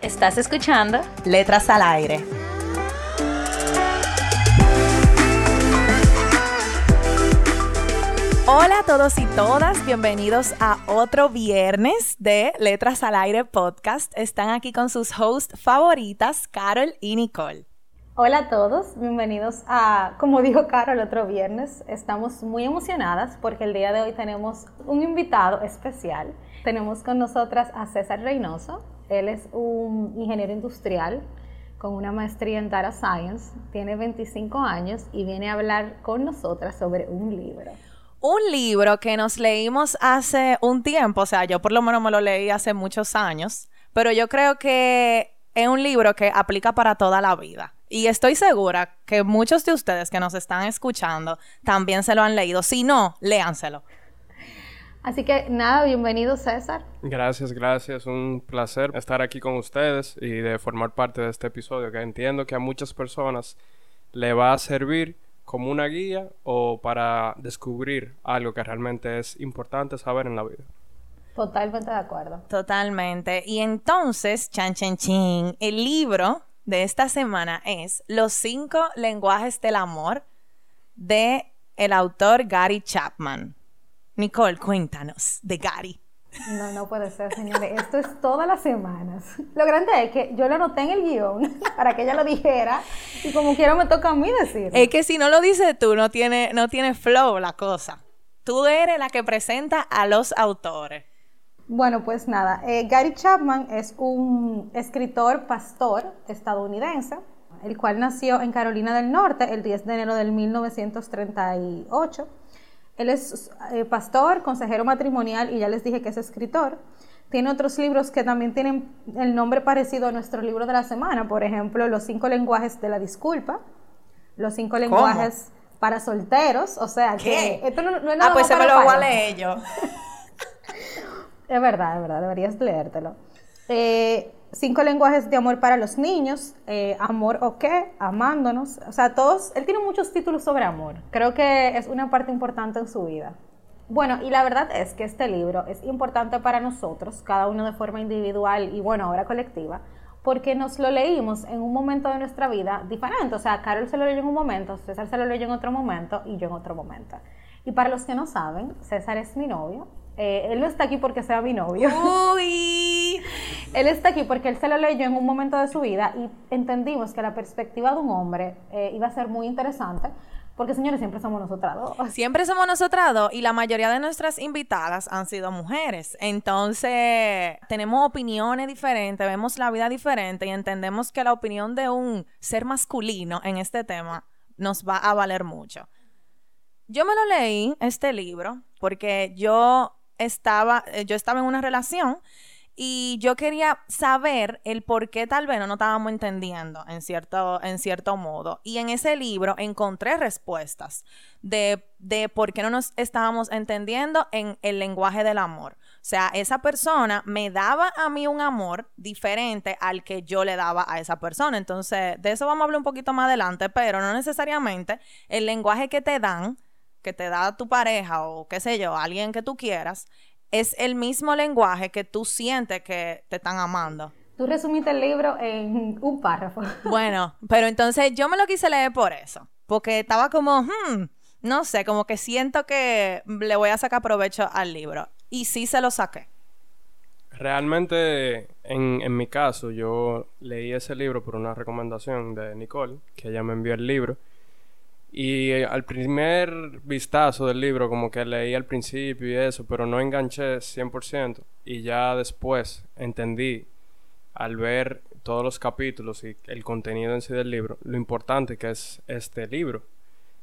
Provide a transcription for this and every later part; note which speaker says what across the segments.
Speaker 1: Estás escuchando
Speaker 2: Letras al Aire. Hola a todos y todas, bienvenidos a otro viernes de Letras al Aire podcast. Están aquí con sus hosts favoritas, Carol y Nicole.
Speaker 3: Hola a todos, bienvenidos a, como dijo Carol, otro viernes. Estamos muy emocionadas porque el día de hoy tenemos un invitado especial. Tenemos con nosotras a César Reynoso, él es un ingeniero industrial con una maestría en Data Science, tiene 25 años y viene a hablar con nosotras sobre un libro.
Speaker 2: Un libro que nos leímos hace un tiempo, o sea, yo por lo menos me lo leí hace muchos años, pero yo creo que es un libro que aplica para toda la vida. Y estoy segura que muchos de ustedes que nos están escuchando también se lo han leído. Si no, léanselo.
Speaker 3: Así que nada, bienvenido César.
Speaker 4: Gracias, gracias. Un placer estar aquí con ustedes y de formar parte de este episodio que entiendo que a muchas personas le va a servir como una guía o para descubrir algo que realmente es importante saber en la vida.
Speaker 3: Totalmente de acuerdo.
Speaker 2: Totalmente. Y entonces, chan chan chin, el libro de esta semana es Los cinco lenguajes del amor de el autor Gary Chapman. Nicole, cuéntanos de Gary.
Speaker 3: No, no puede ser, señores. Esto es todas las semanas. Lo grande es que yo lo anoté en el guion para que ella lo dijera y como quiero me toca a mí decir.
Speaker 2: Es que si no lo dices tú, no tiene, no tiene flow la cosa. Tú eres la que presenta a los autores.
Speaker 3: Bueno, pues nada, eh, Gary Chapman es un escritor pastor estadounidense, el cual nació en Carolina del Norte el 10 de enero del 1938 él es eh, pastor, consejero matrimonial y ya les dije que es escritor. Tiene otros libros que también tienen el nombre parecido a nuestro libro de la semana, por ejemplo, Los cinco lenguajes de la disculpa, Los cinco lenguajes para solteros, o sea que esto no, es ah, nada
Speaker 2: Ah, pues se me lo voy a leer yo.
Speaker 3: es verdad, es verdad, deberías leértelo. Eh, cinco lenguajes de amor para los niños, eh, amor o qué, amándonos, o sea, todos, él tiene muchos títulos sobre amor, creo que es una parte importante en su vida. Bueno, y la verdad es que este libro es importante para nosotros, cada uno de forma individual y bueno, ahora colectiva, porque nos lo leímos en un momento de nuestra vida diferente, o sea, Carol se lo leyó en un momento, César se lo leyó en otro momento y yo en otro momento. Y para los que no saben, César es mi novio, eh, él no está aquí porque sea mi novio.
Speaker 2: Uy.
Speaker 3: él está aquí porque él se lo leyó en un momento de su vida y entendimos que la perspectiva de un hombre eh, iba a ser muy interesante. Porque señores, siempre somos nosotras dos.
Speaker 2: Siempre somos nosotras dos y la mayoría de nuestras invitadas han sido mujeres. Entonces, tenemos opiniones diferentes, vemos la vida diferente y entendemos que la opinión de un ser masculino en este tema nos va a valer mucho. Yo me lo leí, este libro, porque yo estaba, eh, yo estaba en una relación y yo quería saber el por qué tal vez no nos estábamos entendiendo en cierto, en cierto modo. Y en ese libro encontré respuestas de, de por qué no nos estábamos entendiendo en el lenguaje del amor. O sea, esa persona me daba a mí un amor diferente al que yo le daba a esa persona. Entonces, de eso vamos a hablar un poquito más adelante, pero no necesariamente el lenguaje que te dan que te da tu pareja o qué sé yo, alguien que tú quieras, es el mismo lenguaje que tú sientes que te están amando.
Speaker 3: Tú resumiste el libro en un párrafo.
Speaker 2: Bueno, pero entonces yo me lo quise leer por eso, porque estaba como, hmm, no sé, como que siento que le voy a sacar provecho al libro. Y sí se lo saqué.
Speaker 4: Realmente, en, en mi caso, yo leí ese libro por una recomendación de Nicole, que ella me envió el libro. Y eh, al primer vistazo del libro, como que leí al principio y eso, pero no enganché 100%. Y ya después entendí, al ver todos los capítulos y el contenido en sí del libro, lo importante que es este libro.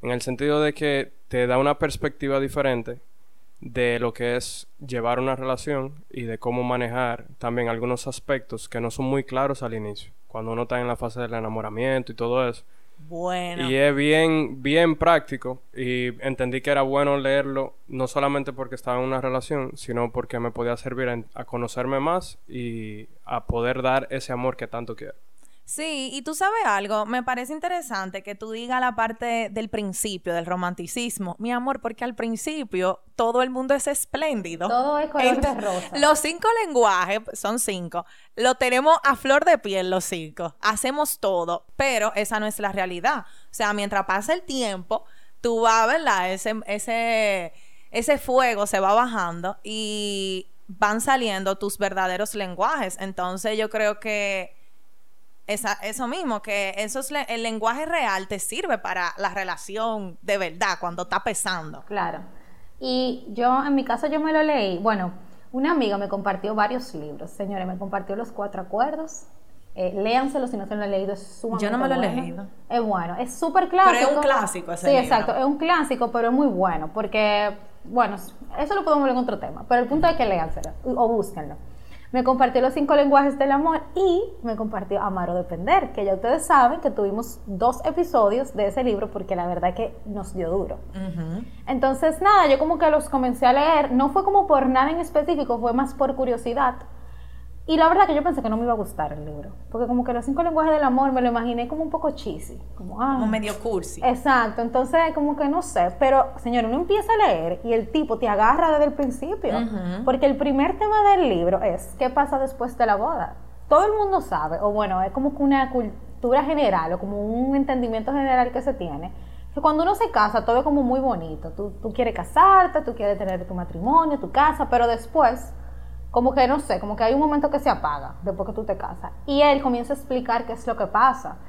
Speaker 4: En el sentido de que te da una perspectiva diferente de lo que es llevar una relación y de cómo manejar también algunos aspectos que no son muy claros al inicio, cuando uno está en la fase del enamoramiento y todo eso. Y es bien, bien práctico y entendí que era bueno leerlo no solamente porque estaba en una relación, sino porque me podía servir en- a conocerme más y a poder dar ese amor que tanto quiero.
Speaker 2: Sí, y tú sabes algo, me parece interesante que tú digas la parte del principio, del romanticismo, mi amor, porque al principio todo el mundo es espléndido.
Speaker 3: Todo es color de rosa.
Speaker 2: Los cinco lenguajes, son cinco, lo tenemos a flor de piel los cinco, hacemos todo, pero esa no es la realidad. O sea, mientras pasa el tiempo, tú vas, ¿verdad? Ese, ese, ese fuego se va bajando y van saliendo tus verdaderos lenguajes. Entonces yo creo que esa- eso mismo, que eso es le- el lenguaje real te sirve para la relación de verdad, cuando está pesando.
Speaker 3: Claro. Y yo, en mi caso, yo me lo leí. Bueno, una amiga me compartió varios libros. Señores, me compartió Los Cuatro Acuerdos. Eh, léanselo si no se lo han leído, es sumamente
Speaker 2: Yo no me lo he
Speaker 3: bueno.
Speaker 2: leído.
Speaker 3: Es bueno, es súper clásico.
Speaker 2: Pero es un clásico ese
Speaker 3: Sí,
Speaker 2: libro.
Speaker 3: exacto, es un clásico, pero es muy bueno, porque, bueno, eso lo podemos ver en otro tema, pero el punto es que léanselo o búsquenlo. Me compartió los cinco lenguajes del amor y me compartió Amar o Depender, que ya ustedes saben que tuvimos dos episodios de ese libro porque la verdad que nos dio duro. Entonces, nada, yo como que los comencé a leer, no fue como por nada en específico, fue más por curiosidad. Y la verdad que yo pensé que no me iba a gustar el libro, porque como que los cinco lenguajes del amor me lo imaginé como un poco cheesy, como, ah,
Speaker 2: Como medio cursi.
Speaker 3: Exacto, entonces como que no sé, pero señor, uno empieza a leer y el tipo te agarra desde el principio, porque el primer tema del libro es qué pasa después de la boda. Todo el mundo sabe, o bueno, es como que una cultura general o como un entendimiento general que se tiene, que cuando uno se casa todo es como muy bonito, tú, tú quieres casarte, tú quieres tener tu matrimonio, tu casa, pero después como que no sé, como que hay un momento que se apaga después que tú te casas. Y él comienza a explicar qué es lo que pasa.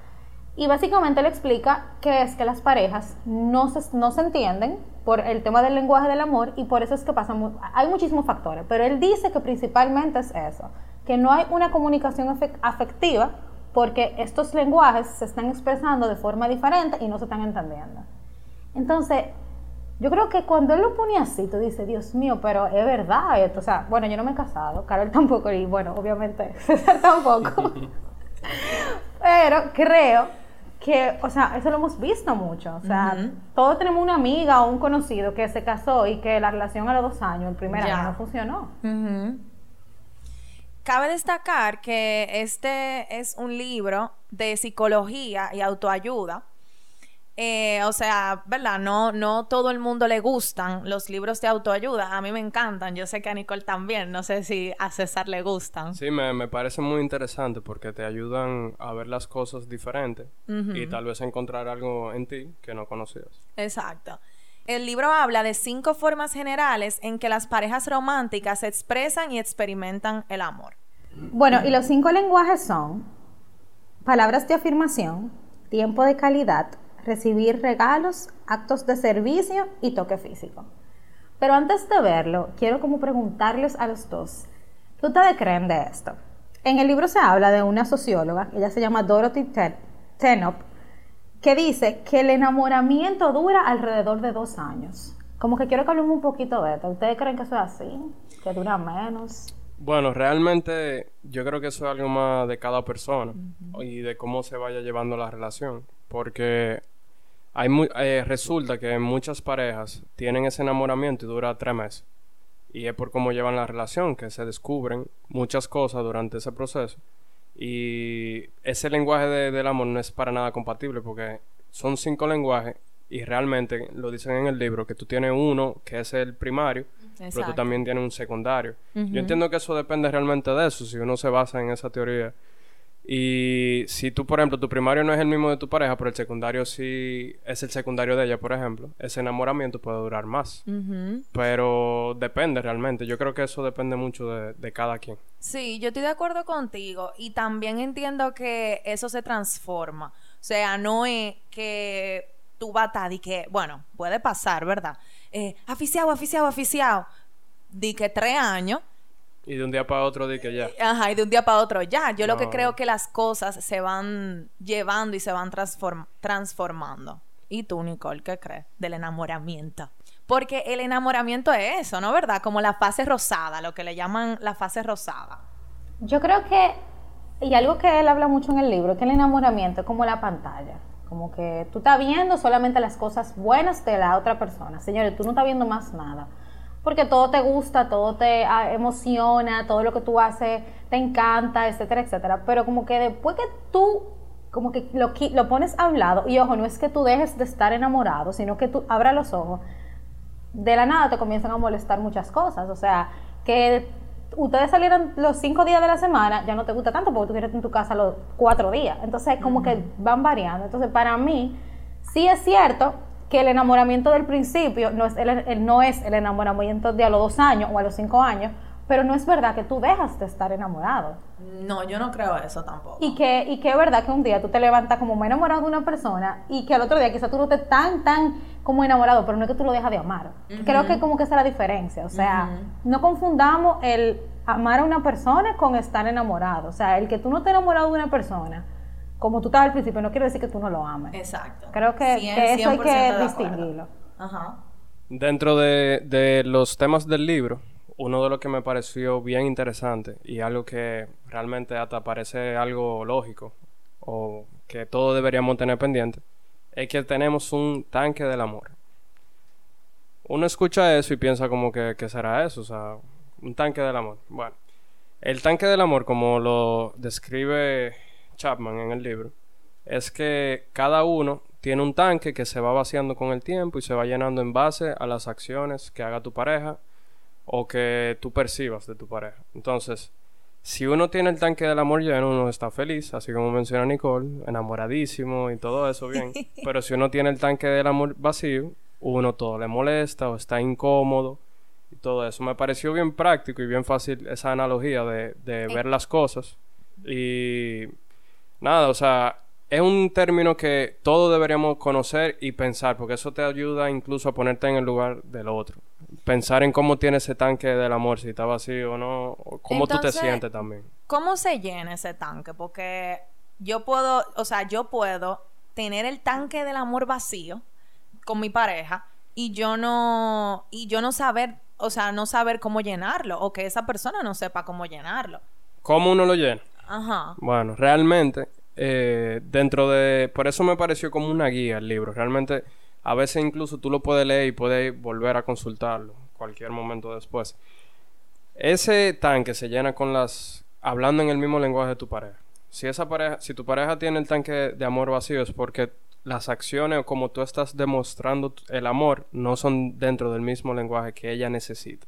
Speaker 3: Y básicamente él explica que es que las parejas no se, no se entienden por el tema del lenguaje del amor y por eso es que pasan, hay muchísimos factores, pero él dice que principalmente es eso, que no hay una comunicación afec- afectiva porque estos lenguajes se están expresando de forma diferente y no se están entendiendo. Entonces, yo creo que cuando él lo pone así, tú dices, Dios mío, pero es verdad esto. O sea, bueno, yo no me he casado, Carol tampoco, y bueno, obviamente César tampoco. pero creo que, o sea, eso lo hemos visto mucho. O sea, todos tenemos una amiga o un conocido que se casó y que la relación a los dos años, el primer
Speaker 2: Ya.
Speaker 3: año, no funcionó.
Speaker 2: Cabe destacar que este es un libro de psicología y autoayuda. Eh, o sea, ¿verdad? No, no todo el mundo le gustan los libros de autoayuda. A mí me encantan. Yo sé que a Nicole también. No sé si a César le gustan.
Speaker 4: Sí, me, me parece muy interesante porque te ayudan a ver las cosas diferentes y tal vez encontrar algo en ti que no conocías.
Speaker 2: Exacto. El libro habla de cinco formas generales en que las parejas románticas expresan y experimentan el amor.
Speaker 3: Bueno, y los cinco lenguajes son palabras de afirmación, tiempo de calidad, recibir regalos, actos de servicio y toque físico. Pero antes de verlo, quiero como preguntarles a los dos, ¿qué ustedes creen de esto? En el libro se habla de una socióloga, ella se llama Dorothy Ten- Tenop, que dice que el enamoramiento dura alrededor de dos años. Como que quiero que hablemos un poquito de esto. ¿Ustedes creen que eso es así? ¿Que dura menos?
Speaker 4: Bueno, realmente yo creo que eso es algo más de cada persona y de cómo se vaya llevando la relación. Porque hay mu- eh, resulta que muchas parejas tienen ese enamoramiento y dura tres meses. Y es por cómo llevan la relación que se descubren muchas cosas durante ese proceso. Y ese lenguaje de- del amor no es para nada compatible porque son cinco lenguajes y realmente lo dicen en el libro que tú tienes uno que es el primario, pero tú también tienes un secundario. Yo entiendo que eso depende realmente de eso, si uno se basa en esa teoría. Y si tú, por ejemplo, tu primario no es el mismo de tu pareja, pero el secundario sí es el secundario de ella, por ejemplo, ese enamoramiento puede durar más. Pero depende realmente. Yo creo que eso depende mucho de, de cada quien.
Speaker 2: Sí, yo estoy de acuerdo contigo y también entiendo que eso se transforma. O sea, no es que tú estar y que, bueno, puede pasar, ¿verdad? Eh, aficiado, aficiado, aficiado. Di que tres años,
Speaker 4: Y de un día para otro di que ya.
Speaker 2: ajá, y de un día para otro ya. Yo lo que creo que las cosas se van llevando y se van transform- transformando. ¿Y tú, Nicole, qué crees del enamoramiento? Porque el enamoramiento es eso, ¿no? ¿Verdad? Como la fase rosada, lo que le llaman la fase rosada.
Speaker 3: Yo creo que, y algo que él habla mucho en el libro, que el enamoramiento es como la pantalla. Como que tú estás viendo solamente las cosas buenas de la otra persona. Señores, tú no estás viendo más nada. Porque todo te gusta, todo te ah, emociona, todo lo que tú haces te encanta, etcétera, etcétera. Pero como que después que tú como que lo, lo pones a un lado, y ojo, no es que tú dejes de estar enamorado, sino que tú abras los ojos, de la nada te comienzan a molestar muchas cosas. O sea, que ustedes salieron los cinco días de la semana, ya no te gusta tanto porque tú quieres en tu casa los cuatro días. Entonces, como que van variando. Entonces, para mí, sí es cierto que el enamoramiento del principio no es el, no es el enamoramiento de a los dos años o a los cinco años, pero no es verdad que tú dejas de estar enamorado.
Speaker 2: No, yo no creo eso tampoco.
Speaker 3: Y que, y que es verdad que un día tú te levantas como muy enamorado de una persona y que al otro día quizás tú no estés tan, tan como enamorado, pero no es que tú lo dejas de amar. Creo que como que esa es la diferencia. O sea, no confundamos el amar a una persona con estar enamorado. O sea, el que tú no estés enamorado de una persona, como tú estabas al principio, no quiere decir que tú no lo ames.
Speaker 2: Exacto.
Speaker 3: Creo que, eso hay que distinguirlo.
Speaker 4: Ajá. Dentro de, de los temas del libro, uno de los que me pareció bien interesante y algo que realmente hasta parece algo lógico o que todos deberíamos tener pendiente es que tenemos un tanque del amor. Uno escucha eso y piensa como que, que será eso, o sea, un tanque del amor. Bueno, el tanque del amor, como lo describe Chapman en el libro, es que cada uno tiene un tanque que se va vaciando con el tiempo y se va llenando en base a las acciones que haga tu pareja o que tú percibas de tu pareja. Entonces, si uno tiene el tanque del amor lleno, uno está feliz, así como menciona Nicole, enamoradísimo y todo eso bien. Pero si uno tiene el tanque del amor vacío, uno todo le molesta o está incómodo y todo eso. Me pareció bien práctico y bien fácil esa analogía de, de eh. ver las cosas. Y nada, o sea, es un término que todos deberíamos conocer y pensar, porque eso te ayuda incluso a ponerte en el lugar del otro. Pensar en cómo tiene ese tanque del amor, si está vacío o no, o cómo tú te sientes también.
Speaker 2: ¿Cómo se llena ese tanque? Porque yo puedo, o sea, yo puedo tener el tanque del amor vacío con mi pareja y yo no, y yo no saber, o sea, no saber cómo llenarlo, o que esa persona no sepa cómo llenarlo.
Speaker 4: ¿Cómo uno lo llena? Bueno, realmente eh, dentro de... Por eso me pareció como una guía el libro. Realmente a veces incluso tú lo puedes leer y puedes volver a consultarlo cualquier momento después. Ese tanque se llena con las... hablando en el mismo lenguaje de tu pareja. Si esa pareja, si tu pareja tiene el tanque de amor vacío es porque las acciones o como tú estás demostrando el amor no son dentro del mismo lenguaje que ella necesita.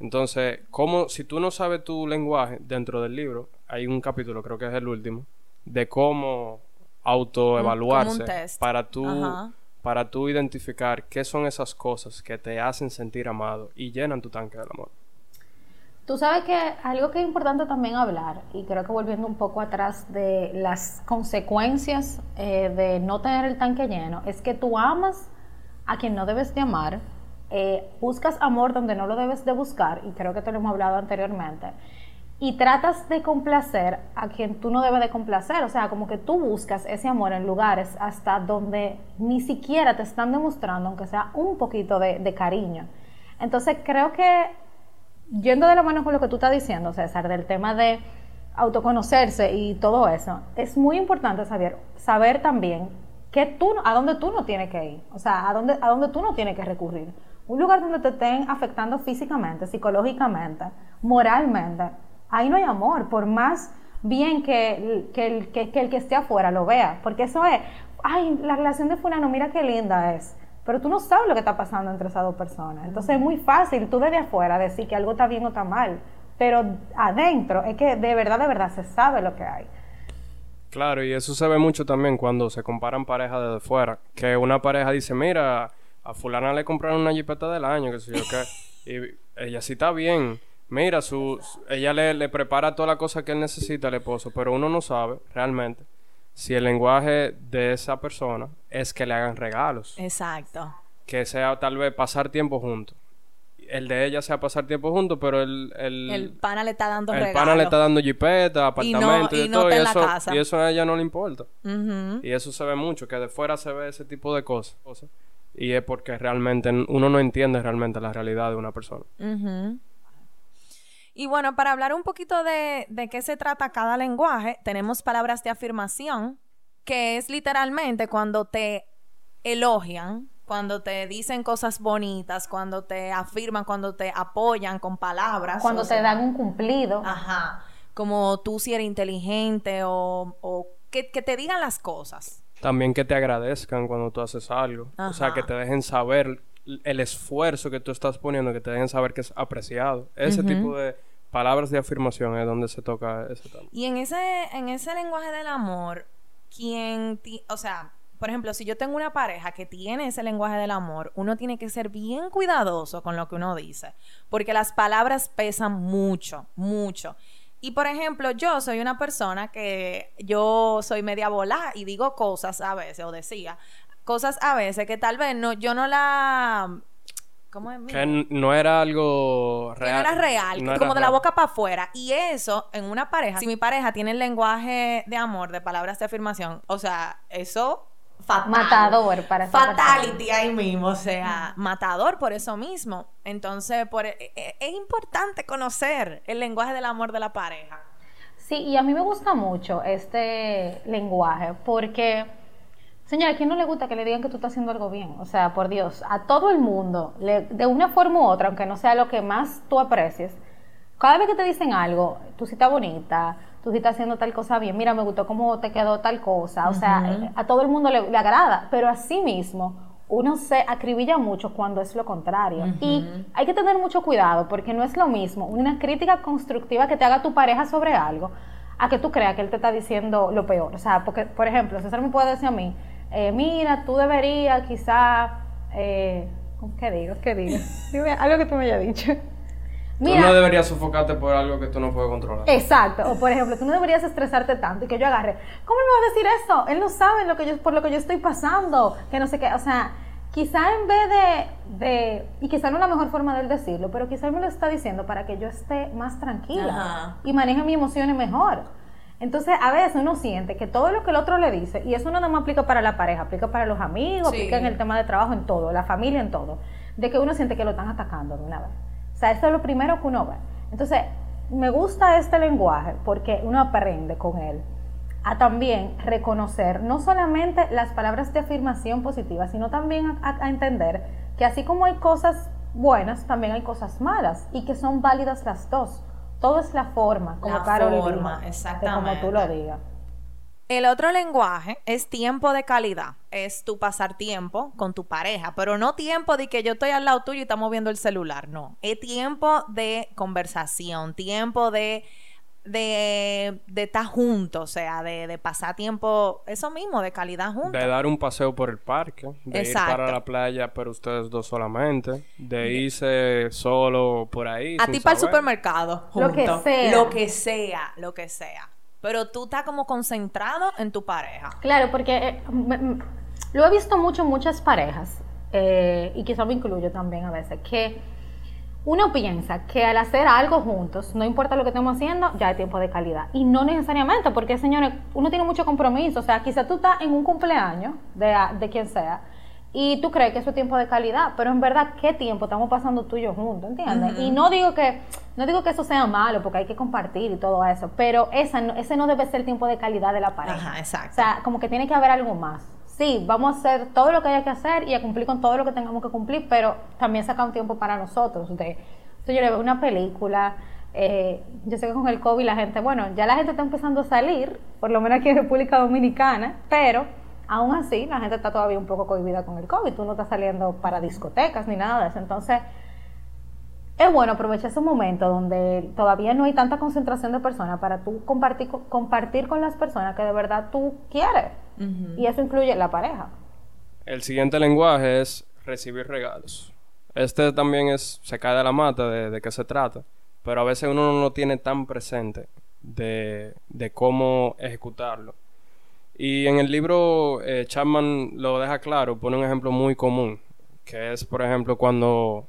Speaker 4: Entonces, como si tú no sabes tu lenguaje dentro del libro, hay un capítulo, creo que es el último, de cómo autoevaluarse para tú para tú identificar qué son esas cosas que te hacen sentir amado y llenan tu tanque del amor.
Speaker 3: Tú sabes que algo que es importante también hablar, y creo que volviendo un poco atrás de las consecuencias eh, de no tener el tanque lleno, es que tú amas a quien no debes de amar, eh, buscas amor donde no lo debes de buscar, y creo que te lo hemos hablado anteriormente, y tratas de complacer a quien tú no debes de complacer. O sea, como que tú buscas ese amor en lugares hasta donde ni siquiera te están demostrando, aunque sea un poquito de, cariño. Entonces creo que, yendo de la mano con lo que tú estás diciendo, César, del tema de autoconocerse y todo eso, es muy importante saber, saber también que tú, a dónde tú no tienes que ir, o sea, a dónde, a dónde tú no tienes que recurrir. Un lugar donde te estén afectando físicamente, psicológicamente, moralmente, ahí no hay amor, por más bien que, el, que, el que esté afuera lo vea, porque eso es, ay, la relación de fulano, mira qué linda es, pero tú no sabes lo que está pasando entre esas dos personas. Entonces es muy fácil tú desde afuera decir que algo está bien o está mal, pero adentro es que de verdad, de verdad se sabe lo que hay.
Speaker 4: Claro, y eso se ve mucho también cuando se comparan parejas desde fuera, que una pareja dice, mira, a fulana le compraron una jipeta del año, que sé yo qué, y ella sí está bien, Mira, su, ella le, le, prepara toda la cosa que él necesita al esposo, pero uno no sabe realmente si el lenguaje de esa persona es que le hagan regalos.
Speaker 2: Exacto.
Speaker 4: Que sea tal vez pasar tiempo juntos. el de ella sea pasar tiempo juntos, pero el... El,
Speaker 2: El pana le está dando
Speaker 4: el
Speaker 2: regalo.
Speaker 4: pana le está dando jipeta, apartamento y,
Speaker 2: y
Speaker 4: de
Speaker 2: no
Speaker 4: todo,
Speaker 2: está
Speaker 4: y
Speaker 2: en la
Speaker 4: eso,
Speaker 2: casa.
Speaker 4: y eso a ella no le importa. Y eso se ve mucho, que de fuera se ve ese tipo de cosas. Y es porque realmente uno no entiende realmente la realidad de una persona.
Speaker 2: Y bueno, para hablar un poquito de, de qué se trata cada lenguaje, tenemos palabras de afirmación, que es literalmente cuando te elogian, cuando te dicen cosas bonitas, cuando te afirman, cuando te apoyan con palabras.
Speaker 3: Cuando te
Speaker 2: sea,
Speaker 3: dan un cumplido.
Speaker 2: Ajá. Como tú si eres inteligente o, o que, que te digan las cosas.
Speaker 4: También que te agradezcan cuando tú haces algo. O sea,
Speaker 2: Ajá.
Speaker 4: que te dejen saber el esfuerzo que tú estás poniendo, que te dejen saber que es apreciado. Ese tipo de palabras de afirmación es donde se toca ese tema.
Speaker 2: Y en ese, en ese lenguaje del amor, quien, ti- o sea, por ejemplo, si yo tengo una pareja que tiene ese lenguaje del amor, uno tiene que ser bien cuidadoso con lo que uno dice, porque las palabras pesan mucho, mucho. Y por ejemplo, yo soy una persona que yo soy media volada y digo cosas a veces, o decía cosas a veces que tal vez no, yo no la... ¿Cómo es?
Speaker 4: Que no era algo
Speaker 2: Que
Speaker 4: real.
Speaker 2: no era real,
Speaker 4: no
Speaker 2: que
Speaker 4: era
Speaker 2: como de la boca para afuera. Y eso, en una pareja, si mi pareja tiene el lenguaje de amor, de palabras de afirmación, o sea, eso fatal.
Speaker 3: Matador para
Speaker 2: Fatality ahí mismo, o sea, matador por eso mismo. Entonces, por, e- e- es importante conocer el lenguaje del amor de la pareja.
Speaker 3: Sí, y a mí me gusta mucho este lenguaje porque, señora, ¿a quién no le gusta que le digan que tú estás haciendo algo bien? O sea, por Dios, a todo el mundo, le- de una forma u otra, aunque no sea lo que más tú aprecies, cada vez que te dicen algo, tú sí estás bonita, tú sí estás haciendo tal cosa bien, mira, me gustó cómo te quedó tal cosa, o sea, a todo el mundo le, le agrada, pero a sí mismo uno se acribilla mucho cuando es lo contrario. Y hay que tener mucho cuidado porque no es lo mismo una crítica constructiva que te haga tu pareja sobre algo a que tú creas que él te está diciendo lo peor. O sea, porque, por ejemplo, César me puede decir a mí, eh, mira, tú deberías quizá, eh, ¿qué digo? ¿Qué digo? Dime algo que tú me hayas dicho.
Speaker 4: Tú no deberías sofocarte por algo que tú no puedes controlar.
Speaker 3: Exacto. O por ejemplo, tú no deberías estresarte tanto y que yo agarre. ¿Cómo me va a decir eso? Él no sabe lo que yo, por lo que yo estoy pasando. Que no sé qué. O sea, quizá en vez de, de. Y quizá no es la mejor forma de él decirlo, pero quizá él me lo está diciendo para que yo esté más tranquila
Speaker 2: Ajá.
Speaker 3: y maneje mis emociones mejor. Entonces, a veces uno siente que todo lo que el otro le dice, y eso no nada más aplica para la pareja, aplica para los amigos,
Speaker 2: Sí.
Speaker 3: aplica en el tema de trabajo, en todo, la familia, en todo, de que uno siente que lo están atacando de una vez. O sea, eso es lo primero que uno ve. Entonces, me gusta este lenguaje porque uno aprende con él a también reconocer no solamente las palabras de afirmación positivas, sino también a, a entender que así como hay cosas buenas, también hay cosas malas y que son válidas las dos. Todo es la forma, como
Speaker 2: La
Speaker 3: Carol
Speaker 2: forma, exactamente.
Speaker 3: como tú lo digas.
Speaker 2: El otro lenguaje es tiempo de calidad. Es tu pasar tiempo con tu pareja, pero no tiempo de que yo estoy al lado tuyo y estamos viendo el celular. No, es tiempo de conversación, tiempo de de, de estar juntos, o sea, de, de pasar tiempo, eso mismo, de calidad juntos.
Speaker 4: De dar un paseo por el parque, de
Speaker 2: Exacto.
Speaker 4: ir para la playa, pero ustedes dos solamente, de irse solo por ahí.
Speaker 2: A ti para el supermercado.
Speaker 3: Lo que sea.
Speaker 2: Lo que sea, lo que sea. Pero tú estás como concentrado en tu pareja.
Speaker 3: Claro, porque eh, me- me- lo he visto mucho en muchas parejas, eh, y quizá me incluyo también a veces, que uno piensa que al hacer algo juntos, no importa lo que estemos haciendo, ya hay tiempo de calidad. Y no necesariamente, porque señores, uno tiene mucho compromiso. O sea, quizá tú estás en un cumpleaños de, de quien sea, y tú crees que eso es tiempo de calidad, pero en verdad, ¿qué tiempo estamos pasando tú y yo juntos? ¿Entiendes? Y no digo que no digo que eso sea malo, porque hay que compartir y todo eso, pero esa no- ese no debe ser el tiempo de calidad de la pareja.
Speaker 2: Ajá, exacto.
Speaker 3: O sea, como que tiene que haber algo más. Sí, vamos a hacer todo lo que haya que hacer y a cumplir con todo lo que tengamos que cumplir, pero también sacar un tiempo para nosotros. De, señores, ver una película. eh, yo sé que con el COVID la gente, bueno, ya la gente está empezando a salir, por lo menos aquí en República Dominicana, pero aún así la gente está todavía un poco cohibida con el COVID. Tú no estás saliendo para discotecas ni nada de eso. Entonces, es bueno aprovechar ese momento donde todavía no hay tanta concentración de personas para tú compartir, co- compartir con las personas que de verdad tú quieres. Y eso incluye la pareja.
Speaker 4: El siguiente lenguaje es recibir regalos. Este también es, se cae de la mata de, de qué se trata, pero a veces uno no lo tiene tan presente de, de cómo ejecutarlo. Y en el libro eh, Chapman lo deja claro, pone un ejemplo muy común, que es, por ejemplo, cuando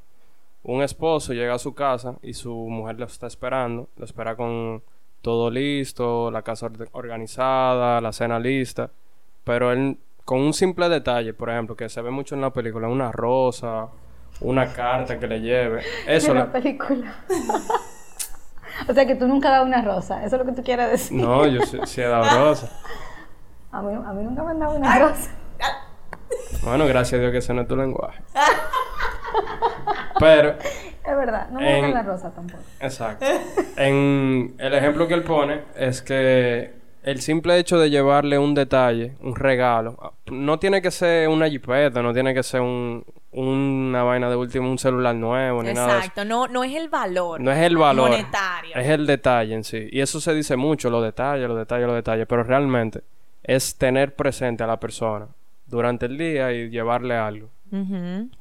Speaker 4: un esposo llega a su casa y su mujer lo está esperando, lo espera con todo listo, la casa or- organizada, la cena lista, pero él con un simple detalle, por ejemplo, que se ve mucho en la película, una rosa, una carta que le lleve, eso le-
Speaker 3: la película. o sea que tú nunca das una rosa, eso es lo que tú quieres decir.
Speaker 4: No, yo sí, sí he dado rosa.
Speaker 3: A mí, a mí nunca me han dado una rosa.
Speaker 4: Bueno, gracias a Dios que ese no es tu lenguaje. Pero,
Speaker 3: Es verdad, no me
Speaker 4: En-
Speaker 3: dan la rosa tampoco.
Speaker 4: exacto. En el ejemplo que él pone es que el simple hecho de llevarle un detalle, un regalo, no tiene que ser una jipeta, no tiene que ser un, una vaina de último, un celular nuevo, ni nada de eso.
Speaker 2: Exacto, no, no es el valor.
Speaker 4: No es el valor.
Speaker 2: Monetario.
Speaker 4: Es el detalle en sí. Y eso se dice mucho, los detalles, los detalles, los detalles. Pero realmente es tener presente a la persona durante el día y llevarle algo.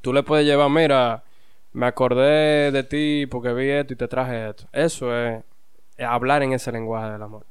Speaker 4: Tú le puedes llevar, mira, me acordé de ti porque vi esto y te traje esto. Eso es, es hablar en ese lenguaje del amor.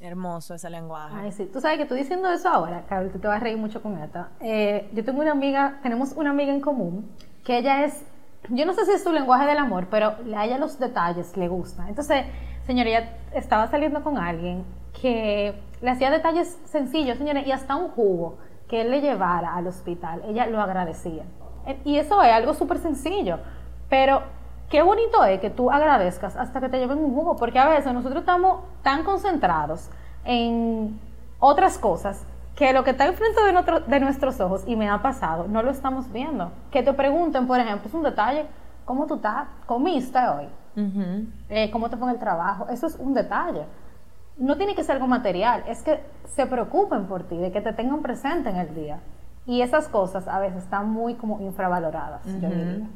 Speaker 2: Hermoso ese lenguaje.
Speaker 3: Ay, sí. Tú sabes que tú diciendo eso ahora, Carol, tú te vas a reír mucho con esto. Eh, yo tengo una amiga, tenemos una amiga en común, que ella es, yo no sé si es su lenguaje del amor, pero a ella los detalles le gustan. Entonces, señora, ella estaba saliendo con alguien que le hacía detalles sencillos, señores, y hasta un jugo que él le llevara al hospital, ella lo agradecía. Eh, Y eso es algo súper sencillo, pero qué bonito es que tú agradezcas hasta que te lleven un jugo, porque a veces nosotros estamos tan concentrados en otras cosas que lo que está enfrente de, nuestro- de nuestros ojos, y me ha pasado, no lo estamos viendo. Que te pregunten, por ejemplo, es un detalle, ¿cómo tú estás? ¿Comiste hoy? Eh, ¿Cómo te fue en el trabajo? Eso es un detalle. No tiene que ser algo material, es que se preocupen por ti, de que te tengan presente en el día. Y esas cosas a veces están muy como infravaloradas, yo diría.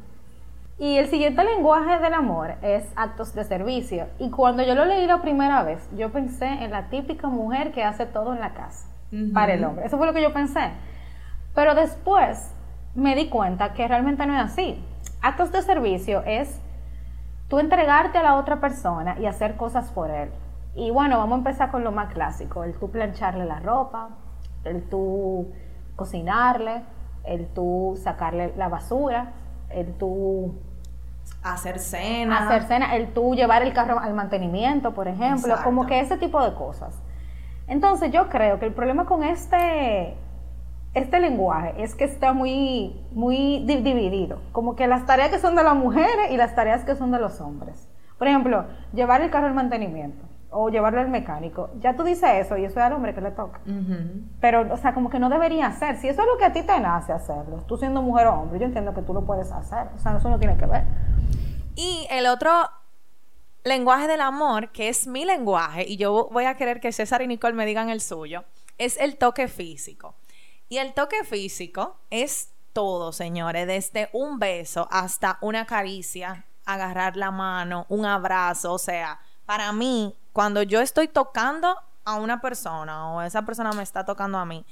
Speaker 3: Y el siguiente lenguaje del amor es actos de servicio. Y cuando yo lo leí la primera vez, yo pensé en la típica mujer que hace todo en la casa para el hombre. Eso fue lo que yo pensé. Pero después me di cuenta que realmente no es así. Actos de servicio es tú entregarte a la otra persona y hacer cosas por él. Y bueno, vamos a empezar con lo más clásico, el tú plancharle la ropa, el tú cocinarle, el tú sacarle la basura, el tú
Speaker 2: Hacer cena.
Speaker 3: hacer cena, el tú llevar el carro al mantenimiento, por ejemplo,
Speaker 2: Exacto.
Speaker 3: como que ese tipo de cosas. Entonces yo creo que el problema con este este lenguaje es que está muy muy di- dividido, como que las tareas que son de las mujeres y las tareas que son de los hombres. Por ejemplo, llevar el carro al mantenimiento o llevarlo al mecánico. Ya tú dices eso y eso es al hombre que le toca. Pero, o sea, como que no debería ser. Si eso es lo que a ti te nace hacerlo, tú siendo mujer o hombre, yo entiendo que tú lo puedes hacer. O sea, eso no tiene que ver.
Speaker 2: Y el otro lenguaje del amor, que es mi lenguaje, y yo voy a querer que César y Nicole me digan el suyo, es el toque físico. Y el toque físico es todo, señores, desde un beso hasta una caricia, agarrar la mano, un abrazo, o sea, para mí, cuando yo estoy tocando a una persona o esa persona me está tocando a mí,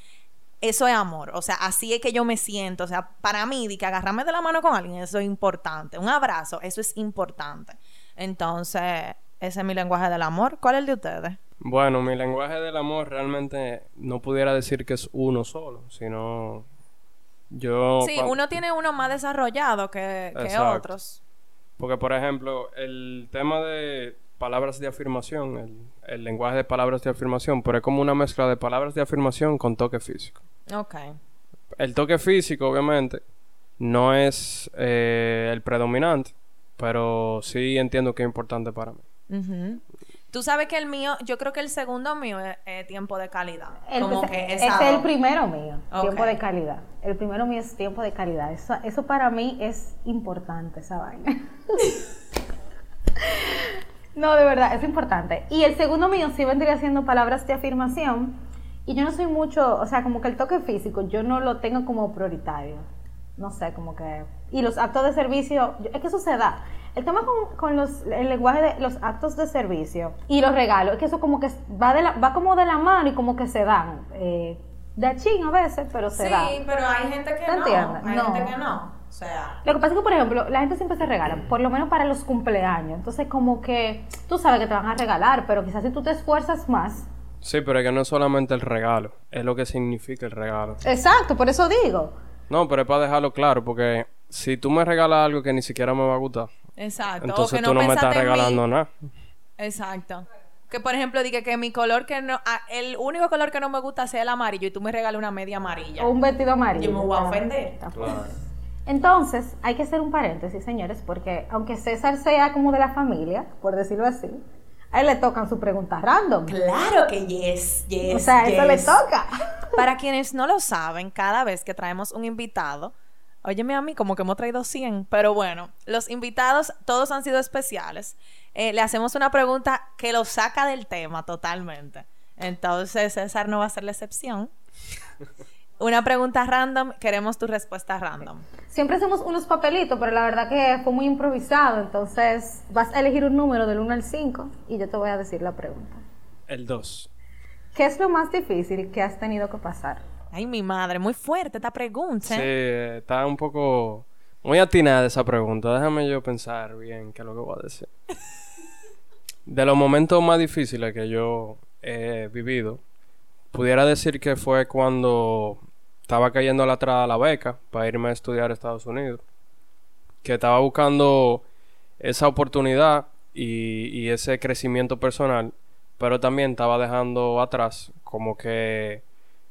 Speaker 2: eso es amor, o sea, así es que yo me siento, o sea, para mí, de que agarrarme de la mano con alguien, eso es importante, un abrazo, eso es importante. Entonces, ese es mi lenguaje del amor. ¿Cuál es el de ustedes?
Speaker 4: Bueno, mi lenguaje del amor realmente no pudiera decir que es uno solo, sino yo...
Speaker 2: Sí, uno tiene uno más desarrollado que, que otros.
Speaker 4: Porque, por ejemplo, el tema de palabras de afirmación, el, el lenguaje de palabras de afirmación, pero es como una mezcla de palabras de afirmación con toque físico.
Speaker 2: Ok.
Speaker 4: El toque físico, obviamente, no es eh, el predominante, pero sí entiendo que es importante para mí.
Speaker 2: Tú sabes que el mío, yo creo que el segundo mío es, es tiempo de calidad.
Speaker 3: El-
Speaker 2: Como
Speaker 3: ese-
Speaker 2: que
Speaker 3: ese
Speaker 2: esa
Speaker 3: es el primero mío, tiempo de calidad. El primero mío es tiempo de calidad. Eso, eso para mí es importante, esa vaina. no, de verdad, es importante. Y el segundo mío sí vendría siendo palabras de afirmación. Y yo no soy mucho, o sea, como que el toque físico, yo no lo tengo como prioritario. No sé, como que... Y los actos de servicio, es que eso se da. El tema con, con los, el lenguaje de los actos de servicio y los regalos, es que eso como que va, de la, va como de la mano y como que se dan. Eh, de achín a veces, pero se
Speaker 2: Sí,
Speaker 3: dan.
Speaker 2: pero hay gente que
Speaker 3: ¿Te
Speaker 2: no.
Speaker 3: entiendes?
Speaker 2: Hay
Speaker 3: No.
Speaker 2: gente que no. O sea,
Speaker 3: Lo que pasa es que, por ejemplo, la gente siempre se regala, por lo menos para los cumpleaños. Entonces, como que tú sabes que te van a regalar, pero quizás si tú te esfuerzas más.
Speaker 4: Sí, pero es que no es solamente el regalo, es lo que significa el regalo.
Speaker 3: Exacto, por eso digo.
Speaker 4: No, pero es para dejarlo claro, porque si tú me regalas algo que ni siquiera me va a gustar,
Speaker 2: Exacto. o
Speaker 4: entonces
Speaker 2: que
Speaker 4: tú no me estás regalando nada.
Speaker 2: Exacto. Que por ejemplo diga que mi color que no, ah, el único color que no me gusta sea el amarillo y tú me regalas una media amarilla.
Speaker 3: O un vestido amarillo.
Speaker 2: Yo me voy a ofender.
Speaker 3: fuerte. Entonces, hay que hacer un paréntesis, señores, porque aunque César sea como de la familia, por decirlo así, a él le tocan sus preguntas random.
Speaker 2: Claro que yes, yes.
Speaker 3: o sea, eso le toca.
Speaker 2: Para quienes no lo saben, cada vez que traemos un invitado, óyeme a mí como que hemos traído 100, pero bueno, los invitados todos han sido especiales. Eh, le hacemos una pregunta que lo saca del tema totalmente. Entonces, César no va a ser la excepción. Una pregunta random, queremos tu respuesta random.
Speaker 3: Siempre hacemos unos papelitos, pero la verdad que fue muy improvisado. Entonces, vas a elegir un número del 1 al 5 y yo te voy a decir la pregunta.
Speaker 4: El 2.
Speaker 3: ¿Qué es lo más difícil que has tenido que pasar?
Speaker 2: Ay, mi madre, muy fuerte esta pregunta.
Speaker 4: Sí, eh, está un poco muy atinada esa pregunta. Déjame yo pensar bien qué es lo que voy a decir. De los momentos más difíciles que yo he vivido, pudiera decir que fue cuando estaba cayendo la atrás la beca para irme a estudiar a Estados Unidos. Que estaba buscando esa oportunidad y, y ese crecimiento personal, pero también estaba dejando atrás como que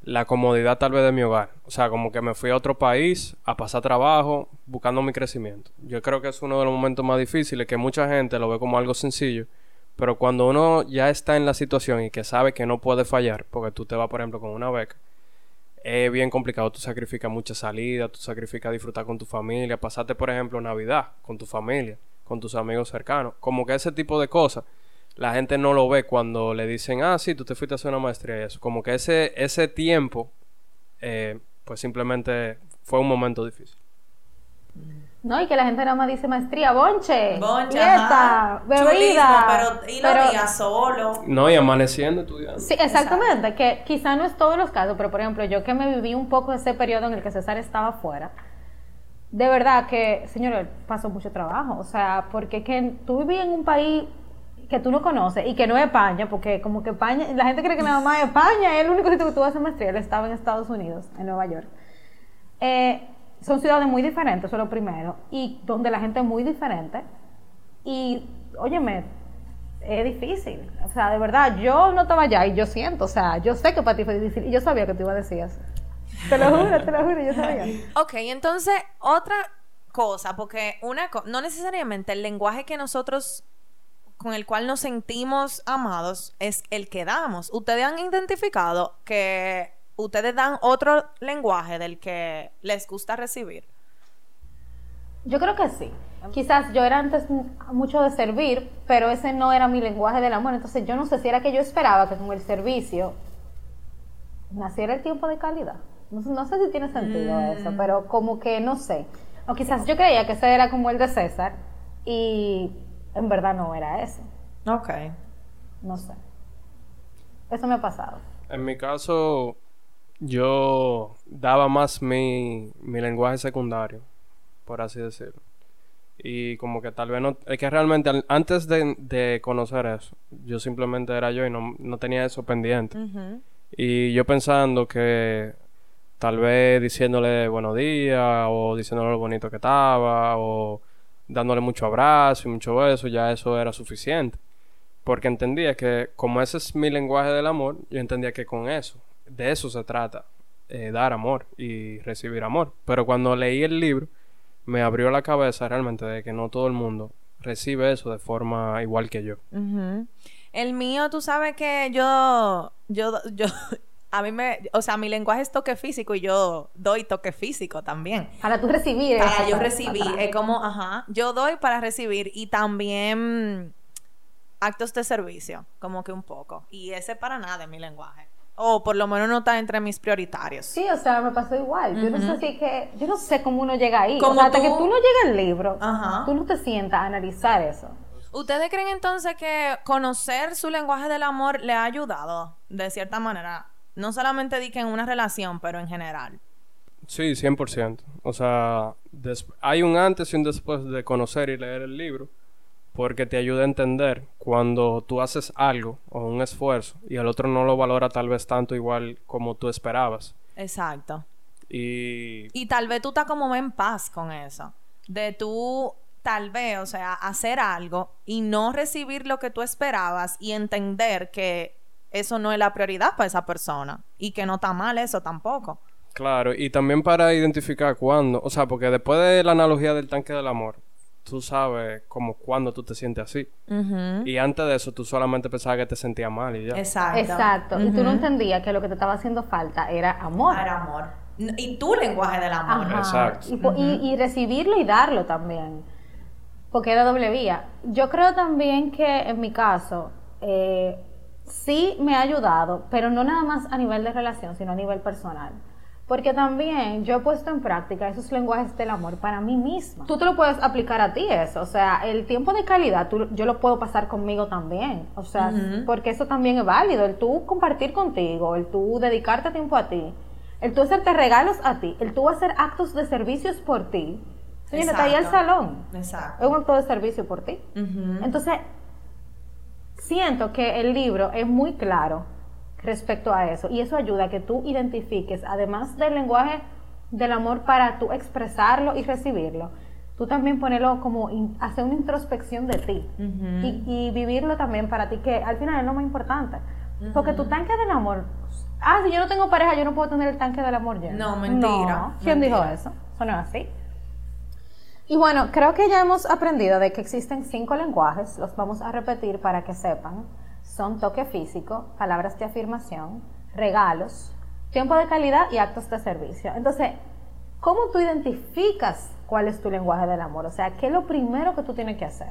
Speaker 4: la comodidad tal vez de mi hogar. O sea, como que me fui a otro país a pasar trabajo buscando mi crecimiento. Yo creo que es uno de los momentos más difíciles que mucha gente lo ve como algo sencillo. Pero cuando uno ya está en la situación y que sabe que no puede fallar, porque tú te vas, por ejemplo, con una beca, es bien complicado. Tú sacrificas mucha salida, tú sacrificas disfrutar con tu familia, pasarte, por ejemplo, Navidad con tu familia, con tus amigos cercanos. Como que ese tipo de cosas, la gente no lo ve cuando le dicen, ah, sí, tú te fuiste a hacer una maestría y eso. Como que ese, ese tiempo, eh, pues simplemente fue un momento difícil.
Speaker 3: No, y que la gente nada más dice maestría, bonche,
Speaker 2: Boncha,
Speaker 3: fiesta,
Speaker 2: ajá.
Speaker 3: bebida.
Speaker 2: Chulismo, pero y los
Speaker 3: pero-
Speaker 2: días solo.
Speaker 4: No, y amaneciendo estudiando.
Speaker 3: Sí, exactamente, que quizá no es todos los casos, pero por ejemplo, yo que me viví un poco ese periodo en el que César estaba fuera, de verdad que, señor, pasó mucho trabajo, o sea, porque que tú vivías en un país que tú no conoces y que no es España, porque como que España, la gente cree que nada más España es el único sitio que tú vas a maestría, él estaba en Estados Unidos, en Nueva York. Eh, son ciudades muy diferentes, eso es lo primero, y donde la gente es muy diferente, y, óyeme, es difícil. O sea, de verdad, yo no estaba allá y yo siento, o sea, yo sé que para ti fue difícil y yo sabía que te iba a decir eso. Te lo juro, te lo juro, yo sabía.
Speaker 2: Ok, entonces, otra cosa, porque una no necesariamente el lenguaje que nosotros con el cual nos sentimos amados es el que damos. Ustedes han identificado que ustedes dan otro lenguaje del que les gusta recibir.
Speaker 3: Yo creo que sí. Quizás yo era antes mu- mucho de servir, pero ese no era mi lenguaje del amor. Entonces yo no sé si era que yo esperaba que con el servicio naciera el tiempo de calidad. No, sé- no sé si tiene sentido eso, pero como que no sé. O quizás yo creía que ese era como el de César y en verdad no era ese.
Speaker 2: Ok.
Speaker 3: No sé. Eso me ha pasado.
Speaker 4: En mi caso, yo daba más mi, mi lenguaje secundario, por así decirlo. Y como que tal vez no... Es que realmente al- antes de, de conocer eso, yo simplemente era yo y no, no tenía eso pendiente. Y yo pensando que tal vez diciéndole buenos días o diciéndole lo bonito que estaba o dándole mucho abrazo y mucho beso, ya eso era suficiente. Porque entendía que como ese es mi lenguaje del amor, yo entendía que con eso, de eso se trata, eh, dar amor y recibir amor. Pero cuando leí el libro, me abrió la cabeza realmente de que no todo el mundo recibe eso de forma igual que yo.
Speaker 2: El mío, tú sabes que yo, yo, yo, a mí me, o sea, mi lenguaje es toque físico y yo doy toque físico también.
Speaker 3: Para tú recibir
Speaker 2: Para yo recibir, es como, ajá, yo doy para recibir y también actos de servicio, como que un poco. Y ese para nada es mi lenguaje. O por lo menos no está entre mis prioritarios.
Speaker 3: Sí, o sea, me pasó igual. Yo no sé si que, yo no sé cómo uno llega ahí.
Speaker 2: Como
Speaker 3: o sea, hasta
Speaker 2: tú-
Speaker 3: que tú no llegas al libro,
Speaker 2: Ajá.
Speaker 3: tú no te sientas a analizar eso.
Speaker 2: ¿Ustedes creen entonces que conocer su lenguaje del amor le ha ayudado de cierta manera? No solamente di que en una relación, pero en general.
Speaker 4: Sí, 100%. O sea, hay un antes y un después de conocer y leer el libro, porque te ayuda a entender cuando tú haces algo o un esfuerzo y el otro no lo valora tal vez tanto igual como tú esperabas.
Speaker 2: Exacto.
Speaker 4: Y
Speaker 2: Y tal vez tú estás como en paz con eso. De tú, tal vez, o sea, hacer algo y no recibir lo que tú esperabas y entender que eso no es la prioridad para esa persona. Y que no está mal eso tampoco.
Speaker 4: Claro, y también para identificar cuándo, o sea, porque después de la analogía del tanque del amor, tú sabes como cuándo tú te sientes así. Y antes de eso tú solamente pensabas que te sentías mal y ya.
Speaker 2: Exacto.
Speaker 3: Exacto. Y tú no entendías que lo que te estaba haciendo falta era amor.
Speaker 2: Para amor. Y tu lenguaje del amor.
Speaker 3: Ajá.
Speaker 4: Exacto.
Speaker 3: Y- y recibirlo y darlo también. Porque era doble vía. Yo creo también que en mi caso, eh, sí me ha ayudado, pero no nada más a nivel de relación, sino a nivel personal. Porque también yo he puesto en práctica esos lenguajes del amor para mí misma. Tú te lo puedes aplicar a ti eso. O sea, el tiempo de calidad tú- yo lo puedo pasar conmigo también. O sea, porque eso también es válido. El tú compartir contigo, el tú dedicarte tiempo a ti, el tú hacerte regalos a ti, el tú hacer actos de servicios por ti. Señora, está ahí
Speaker 2: Exacto.
Speaker 3: salón.
Speaker 2: Exacto.
Speaker 3: Es un acto de servicio por ti. Entonces, siento que el libro es muy claro respecto a eso y eso ayuda a que tú identifiques, además del lenguaje del amor para tú expresarlo y recibirlo, tú también ponerlo como in- hacer una introspección de ti y, y vivirlo también para ti, que al final es lo más importante. Porque tu tanque del amor, ah, si yo no tengo pareja, yo no puedo tener el tanque del amor lleno.
Speaker 2: No, mentira,
Speaker 3: No. ¿Quién dijo eso? Eso no es así. Y bueno, creo que ya hemos aprendido de que existen cinco lenguajes, los vamos a repetir para que sepan. Son toque físico, palabras de afirmación, regalos, tiempo de calidad y actos de servicio. Entonces, ¿cómo tú identificas cuál es tu lenguaje del amor? O sea, ¿qué es lo primero que tú tienes que hacer?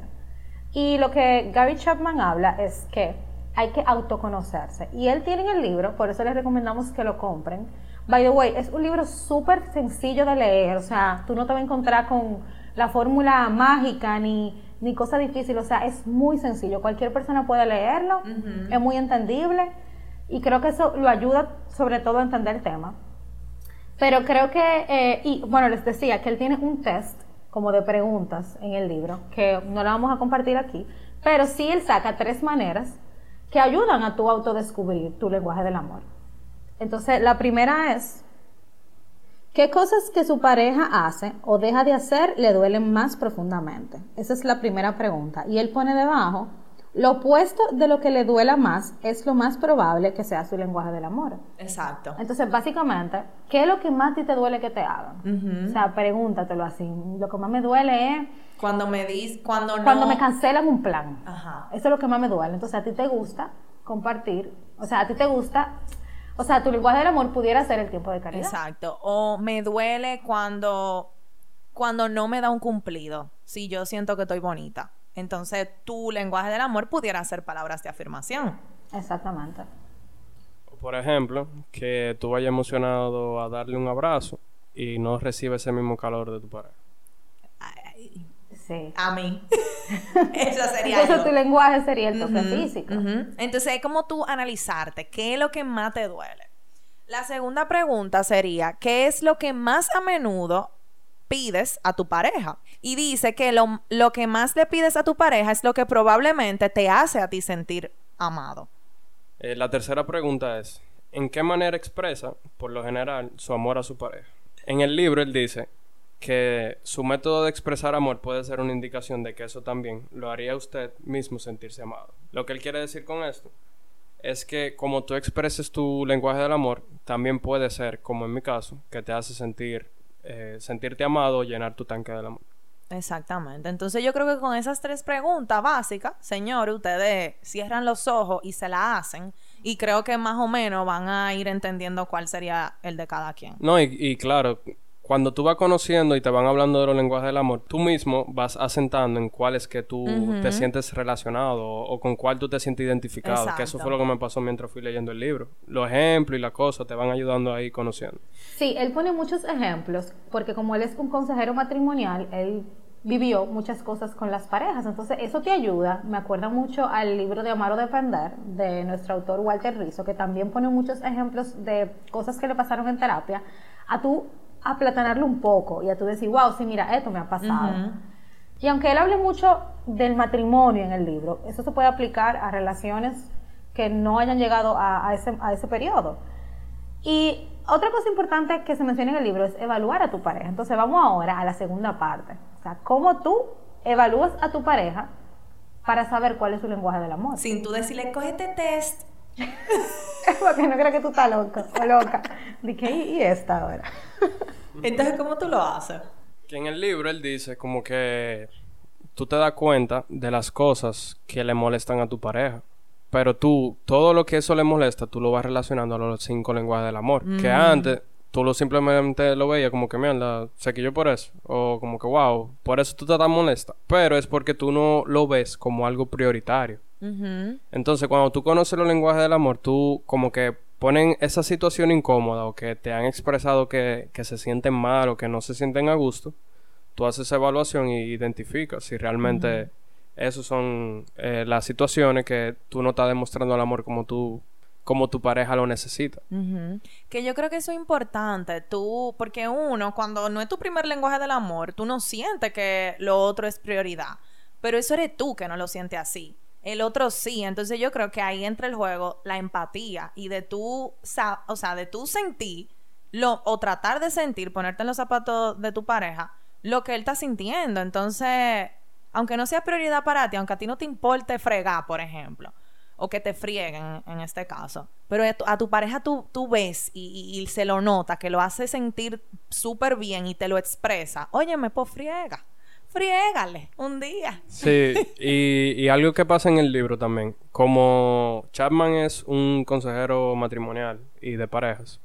Speaker 3: Y lo que Gary Chapman habla es que hay que autoconocerse. Y él tiene en el libro, por eso les recomendamos que lo compren. By the way, es un libro súper sencillo de leer, o sea, tú no te vas a encontrar con la fórmula mágica ni, ni cosa difícil, o sea, es muy sencillo. Cualquier persona puede leerlo, es muy entendible y creo que eso lo ayuda sobre todo a entender el tema. Pero creo que, eh, y bueno, les decía que él tiene un test como de preguntas en el libro, que no lo vamos a compartir aquí, pero sí él saca tres maneras que ayudan a tu autodescubrir tu lenguaje del amor. Entonces, la primera es, ¿qué cosas que su pareja hace o deja de hacer le duelen más profundamente? Esa es la primera pregunta. Y él pone debajo, lo opuesto de lo que le duela más es lo más probable que sea su lenguaje del amor.
Speaker 2: Exacto.
Speaker 3: Entonces, básicamente, ¿qué es lo que más a ti te duele que te hagan? O sea, pregúntatelo así. Lo que más me duele es
Speaker 2: Cuando me dis, cuando no.
Speaker 3: cuando me cancelan un plan.
Speaker 2: Ajá.
Speaker 3: Eso es lo que más me duele. Entonces, a ti te gusta compartir, o sea, a ti te gusta, o sea, tu lenguaje del amor pudiera ser el tiempo de calidad.
Speaker 2: Exacto. O me duele cuando, cuando no me da un cumplido. Si yo siento que estoy bonita. Entonces, tu lenguaje del amor pudiera ser palabras de afirmación.
Speaker 3: Exactamente.
Speaker 4: O, Por ejemplo, que tú vayas emocionado a darle un abrazo y no recibes ese mismo calor de tu pareja.
Speaker 2: Ay,
Speaker 3: Sí.
Speaker 2: a mí. Eso sería
Speaker 3: Entonces,
Speaker 2: yo.
Speaker 3: tu lenguaje sería el toque físico.
Speaker 2: Entonces, es como tú analizarte qué es lo que más te duele. La segunda pregunta sería, ¿qué es lo que más a menudo pides a tu pareja? Y dice que lo, lo que más le pides a tu pareja es lo que probablemente te hace a ti sentir amado.
Speaker 4: Eh, la tercera pregunta es, ¿en qué manera expresa, por lo general, su amor a su pareja? En el libro él dice que su método de expresar amor puede ser una indicación de que eso también lo haría usted mismo sentirse amado. Lo que él quiere decir con esto es que como tú expreses tu lenguaje del amor, también puede ser, como en mi caso, que te hace sentir eh, sentirte amado o llenar tu tanque del amor.
Speaker 2: Exactamente. Entonces yo creo que con esas tres preguntas básicas, señores, ustedes cierran los ojos y se la hacen. Y creo que más o menos van a ir entendiendo cuál sería el de cada quien.
Speaker 4: No, y, y claro, cuando tú vas conociendo y te van hablando de los lenguajes del amor, tú mismo vas asentando en cuál es que tú te sientes relacionado o, o con cuál tú te sientes identificado. Que eso
Speaker 2: Exacto.
Speaker 4: fue lo que me pasó mientras fui leyendo el libro. Los ejemplos y las cosas te van ayudando ahí conociendo.
Speaker 3: Sí, él pone muchos ejemplos, porque como él es un consejero matrimonial, él vivió muchas cosas con las parejas, entonces eso te ayuda. Me acuerda mucho al libro de Amar o Depender de nuestro autor Walter Rizzo, que también pone muchos ejemplos de cosas que le pasaron en terapia, a tú aplatanarlo un poco y a tú decir, wow, sí, mira, esto me ha pasado. Y aunque él hable mucho del matrimonio en el libro, eso se puede aplicar a relaciones que no hayan llegado a, a ese, a ese periodo. Y, otra cosa importante que se menciona en el libro es evaluar a tu pareja. Entonces vamos ahora a la segunda parte. O sea, cómo tú evalúas a tu pareja para saber cuál es su lenguaje del amor.
Speaker 2: Sin tú decirle, coge este test.
Speaker 3: Porque no creo que tú estás loco o loca. Dije, ¿y esta ahora?
Speaker 2: Entonces, ¿cómo tú lo haces?
Speaker 4: Que en el libro él dice como que tú te das cuenta de las cosas que le molestan a tu pareja. Pero tú, todo lo que eso le molesta, tú lo vas relacionando a los cinco lenguajes del amor. Que antes tú lo simplemente lo veías como que mierda, se quilló por eso. O como que wow, por eso tú te tan molesta. Pero es porque tú no lo ves como algo prioritario. Entonces, cuando tú conoces los lenguajes del amor, tú como que ponen esa situación incómoda o que te han expresado que, que se sienten mal o que no se sienten a gusto, tú haces esa evaluación y identificas si realmente esas son eh, las situaciones que tú no estás demostrando el amor como tú como tu pareja lo necesita.
Speaker 2: Que yo creo que eso es importante, tú, porque uno, cuando no es tu primer lenguaje del amor, tú no sientes que lo otro es prioridad, pero eso eres tú que no lo sientes así. El otro sí, entonces yo creo que ahí entra el juego la empatía y de tú, o sea, de tú sentir lo, o tratar de sentir, ponerte en los zapatos de tu pareja, lo que él está sintiendo. Entonces, aunque no sea prioridad para ti, aunque a ti no te importe fregar, por ejemplo, o que te frieguen en este caso. Pero a tu, tu pareja tú, tú ves y, se lo nota, que lo hace sentir súper bien y te lo expresa. Óyeme, pues friega. Friégale un día.
Speaker 4: Sí, y, algo que pasa en el libro también, como Chapman es un consejero matrimonial y de parejas,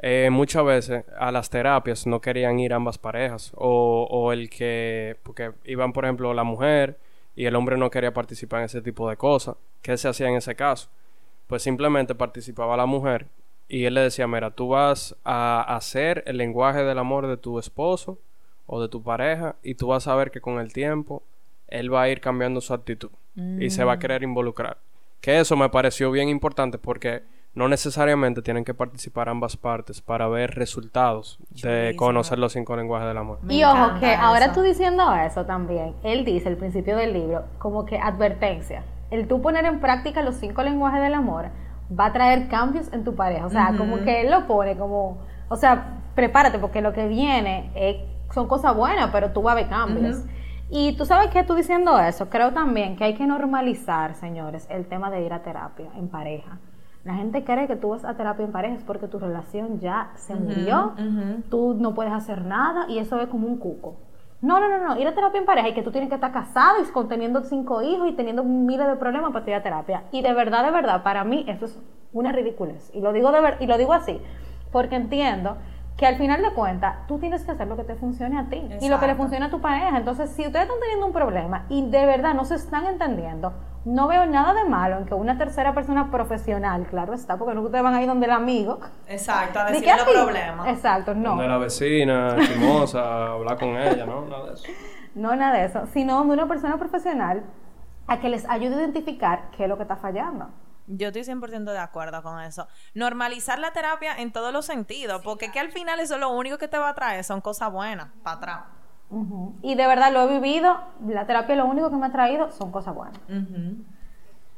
Speaker 4: eh, muchas veces a las terapias no querían ir ambas parejas, o, o el que, porque iban por ejemplo la mujer y el hombre no quería participar en ese tipo de cosas, ¿qué se hacía en ese caso? Pues simplemente participaba la mujer y él le decía, mira, tú vas a hacer el lenguaje del amor de tu esposo o de tu pareja y tú vas a ver que con el tiempo él va a ir cambiando su actitud y se va a querer involucrar. Que eso me pareció bien importante porque no necesariamente tienen que participar ambas partes para ver resultados de
Speaker 2: Chulísimo.
Speaker 4: conocer los cinco lenguajes del amor.
Speaker 3: Y ojo, que ahora
Speaker 2: eso.
Speaker 3: tú diciendo eso también, él dice al principio del libro, como que advertencia. El tú poner en práctica los cinco lenguajes del amor va a traer cambios en tu pareja. O sea, como que él lo pone como, o sea, prepárate porque lo que viene es- son cosas buenas, pero tú vas a ver cambios. Y tú sabes que tú diciendo eso, creo también que hay que normalizar, señores, el tema de ir a terapia en pareja. La gente cree que tú vas a terapia en pareja es porque tu relación ya se murió, tú no puedes hacer nada y eso es como un cuco. No, no, no, no, ir a terapia en pareja y que tú tienes que estar casado y con- teniendo cinco hijos y teniendo miles de problemas para ir a terapia. Y de verdad, de verdad, para mí eso es una ridiculez. Y lo digo, de ver- y lo digo así, porque entiendo que al final de cuentas tú tienes que hacer lo que te funcione a ti y lo que le funcione a tu pareja. Entonces, si ustedes están teniendo un problema y de verdad no se están entendiendo, no veo nada de malo en que una tercera persona profesional, claro está, porque no ustedes van a ir donde el amigo.
Speaker 2: Exacto, a
Speaker 3: ¿De
Speaker 2: decirle
Speaker 3: qué
Speaker 2: los problemas.
Speaker 3: Exacto, no.
Speaker 4: De la vecina, chismosa, hablar con ella, ¿no? Nada de eso.
Speaker 3: No nada de eso, sino de una persona profesional a que les ayude a identificar qué es lo que está fallando.
Speaker 2: Yo estoy 100% de acuerdo con eso. Normalizar la terapia en todos los sentidos, porque que al final eso lo único que te va a traer son cosas buenas para atrás.
Speaker 3: Y de verdad lo he vivido, la terapia lo único que me ha traído son cosas buenas.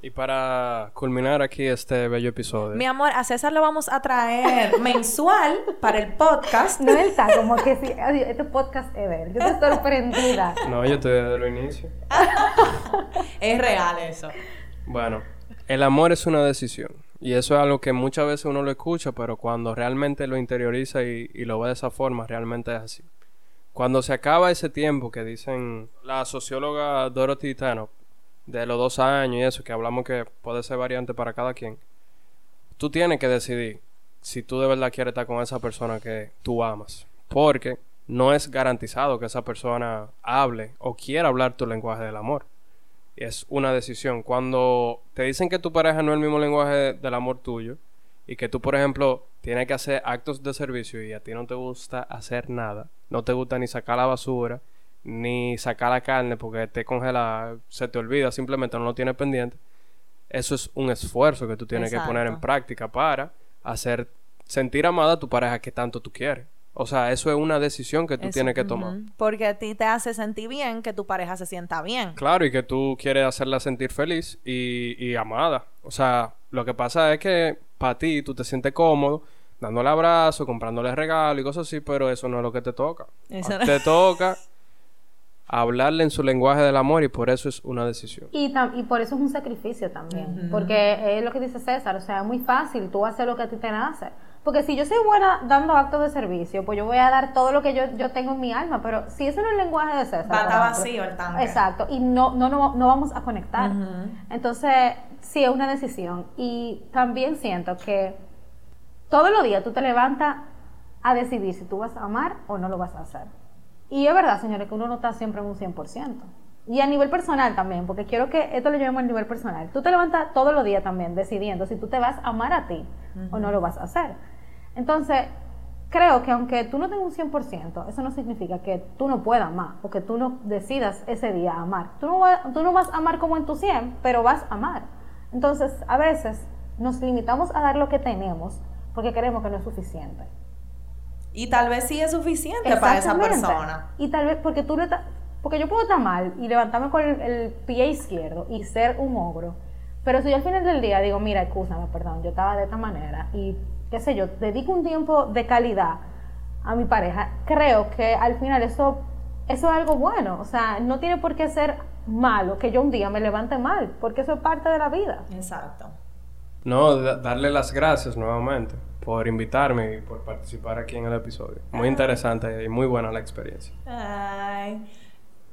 Speaker 4: Y para culminar aquí este bello episodio.
Speaker 2: Mi amor, a César lo vamos a traer mensual para el podcast.
Speaker 3: No él está como que si ay, este podcast es él. Yo estoy sorprendida.
Speaker 4: No, yo estoy desde el inicio.
Speaker 2: Es real eso.
Speaker 4: Bueno, el amor es una decisión. Y eso es algo que muchas veces uno lo escucha, pero cuando realmente lo interioriza y, lo ve de esa forma, realmente es así. Cuando se acaba ese tiempo que dicen la socióloga Dorothy Tannock, de los dos años y eso, que hablamos que puede ser variante para cada quien, tú tienes que decidir si tú de verdad quieres estar con esa persona que tú amas. Porque no es garantizado que esa persona hable o quiera hablar tu lenguaje del amor. Es una decisión. Cuando te dicen que tu pareja no es el mismo lenguaje del amor tuyo y que tú, por ejemplo, tienes que hacer actos de servicio y a ti no te gusta hacer nada, no te gusta ni sacar la basura, ni sacar la carne porque te congela, se te olvida, simplemente no lo tienes pendiente, eso es un esfuerzo que tú tienes que poner en práctica para hacer sentir amada a tu pareja que tanto tú quieres. O sea, eso es una decisión que tú
Speaker 2: Eso,
Speaker 4: tienes que tomar.
Speaker 2: Porque a ti te hace sentir bien que tu pareja se sienta bien.
Speaker 4: Claro, y que tú quieres hacerla sentir feliz y, y amada. O sea, lo que pasa es que para ti tú te sientes cómodo, dándole abrazo, comprándole regalos y cosas así, pero eso no es lo que te toca.
Speaker 2: Eso
Speaker 4: Te toca hablarle en su lenguaje del amor y por eso es una decisión.
Speaker 3: Y, y por eso es un sacrificio también. Porque es lo que dice César, o sea, es muy fácil tú hacer lo que a ti te nace. Porque si yo soy buena dando actos de servicio, pues yo voy a dar todo lo que yo, yo tengo en mi alma. Pero si ese no es el lenguaje de César.
Speaker 2: Va vacío el tanque.
Speaker 3: Exacto. Y no, no, no, no vamos a conectar. Entonces, sí es una decisión. Y también siento que todos los días tú te levantas a decidir si tú vas a amar o no lo vas a hacer. Y es verdad, señores, que uno no está siempre en un 100%. Y a nivel personal también, porque quiero que esto lo llevemos a nivel personal. Tú te levantas todos los días también decidiendo si tú te vas a amar a ti o no lo vas a hacer. Entonces, creo que aunque tú no tengas un 100%, eso no significa que tú no puedas amar o que tú no decidas ese día amar. Tú no, va- tú no vas a amar como en tu 100, pero vas a amar. Entonces, a veces nos limitamos a dar lo que tenemos porque creemos que no es suficiente.
Speaker 2: Y tal vez sí es suficiente para esa persona.
Speaker 3: Y tal vez porque tú le porque yo puedo estar mal y levantarme con el, el pie izquierdo y ser un ogro. Pero si yo al final del día digo, mira, escúchame, perdón, yo estaba de esta manera y qué sé yo, dedico un tiempo de calidad a mi pareja, creo que al final eso, eso es algo bueno. O sea, no tiene por qué ser malo que yo un día me levante mal, porque eso es parte de la vida.
Speaker 2: Exacto.
Speaker 4: No, da- darle las gracias nuevamente por invitarme y por participar aquí en el episodio. Muy interesante y muy buena la experiencia.
Speaker 2: Ay.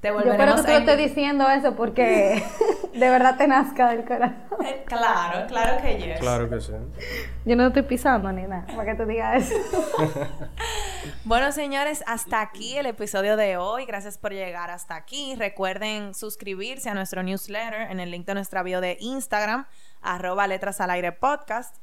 Speaker 2: Te
Speaker 3: Yo espero
Speaker 2: volveremos
Speaker 3: que tú lo
Speaker 2: a
Speaker 3: estés diciendo eso porque de verdad te nazca del corazón.
Speaker 2: Eh, Claro, claro que yes.
Speaker 4: Claro que sí.
Speaker 3: Yo no estoy pisando ni nada, para que te diga eso.
Speaker 2: Bueno, señores, hasta aquí el episodio de hoy. Gracias por llegar hasta aquí. Recuerden suscribirse a nuestro newsletter en el link de nuestra bio de Instagram, arroba letras al aire podcast.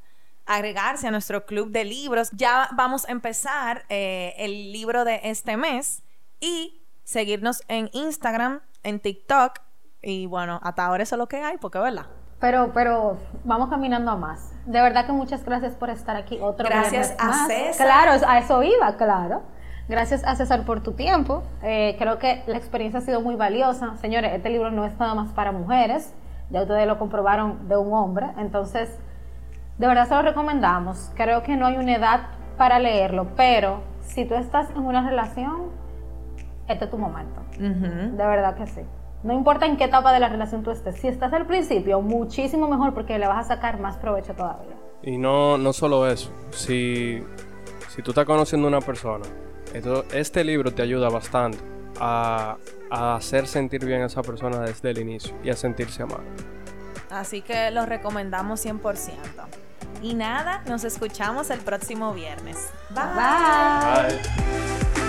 Speaker 2: Agregarse a nuestro club de libros. Ya vamos a empezar eh, el libro de este mes y seguirnos en Instagram, en TikTok. Y bueno, hasta ahora eso es lo que hay, porque verdad.
Speaker 3: Pero, pero vamos caminando a más. De verdad que muchas gracias por estar aquí otro
Speaker 2: Gracias
Speaker 3: viernes
Speaker 2: a
Speaker 3: más.
Speaker 2: César.
Speaker 3: Claro, a eso iba, claro. Gracias a César por tu tiempo. Eh, creo que la experiencia ha sido muy valiosa. Señores, este libro no es nada más para mujeres. Ya ustedes lo comprobaron de un hombre. Entonces, de verdad se lo recomendamos. Creo que no hay una edad para leerlo, pero si tú estás en una relación, este es tu momento. De verdad que sí. No importa en qué etapa de la relación tú estés. Si estás al principio, muchísimo mejor porque le vas a sacar más provecho todavía.
Speaker 4: Y no, no solo eso. Si, si tú estás conociendo a una persona, esto- este libro te ayuda bastante a, a hacer sentir bien a esa persona desde el inicio y a sentirse amado.
Speaker 2: Así que lo recomendamos 100%. Y nada, nos escuchamos el próximo viernes. Bye.
Speaker 3: Bye.
Speaker 4: Bye.